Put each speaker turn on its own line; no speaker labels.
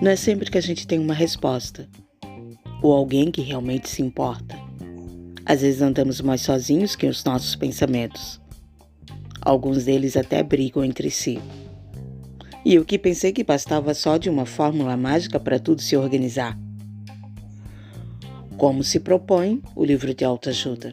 Não é sempre que a gente tem uma resposta ou alguém que realmente se importa. Às vezes andamos mais sozinhos que os nossos pensamentos. Alguns deles até brigam entre si. E o que pensei que bastava só de uma fórmula mágica para tudo se organizar. Como se propõe o livro de autoajuda.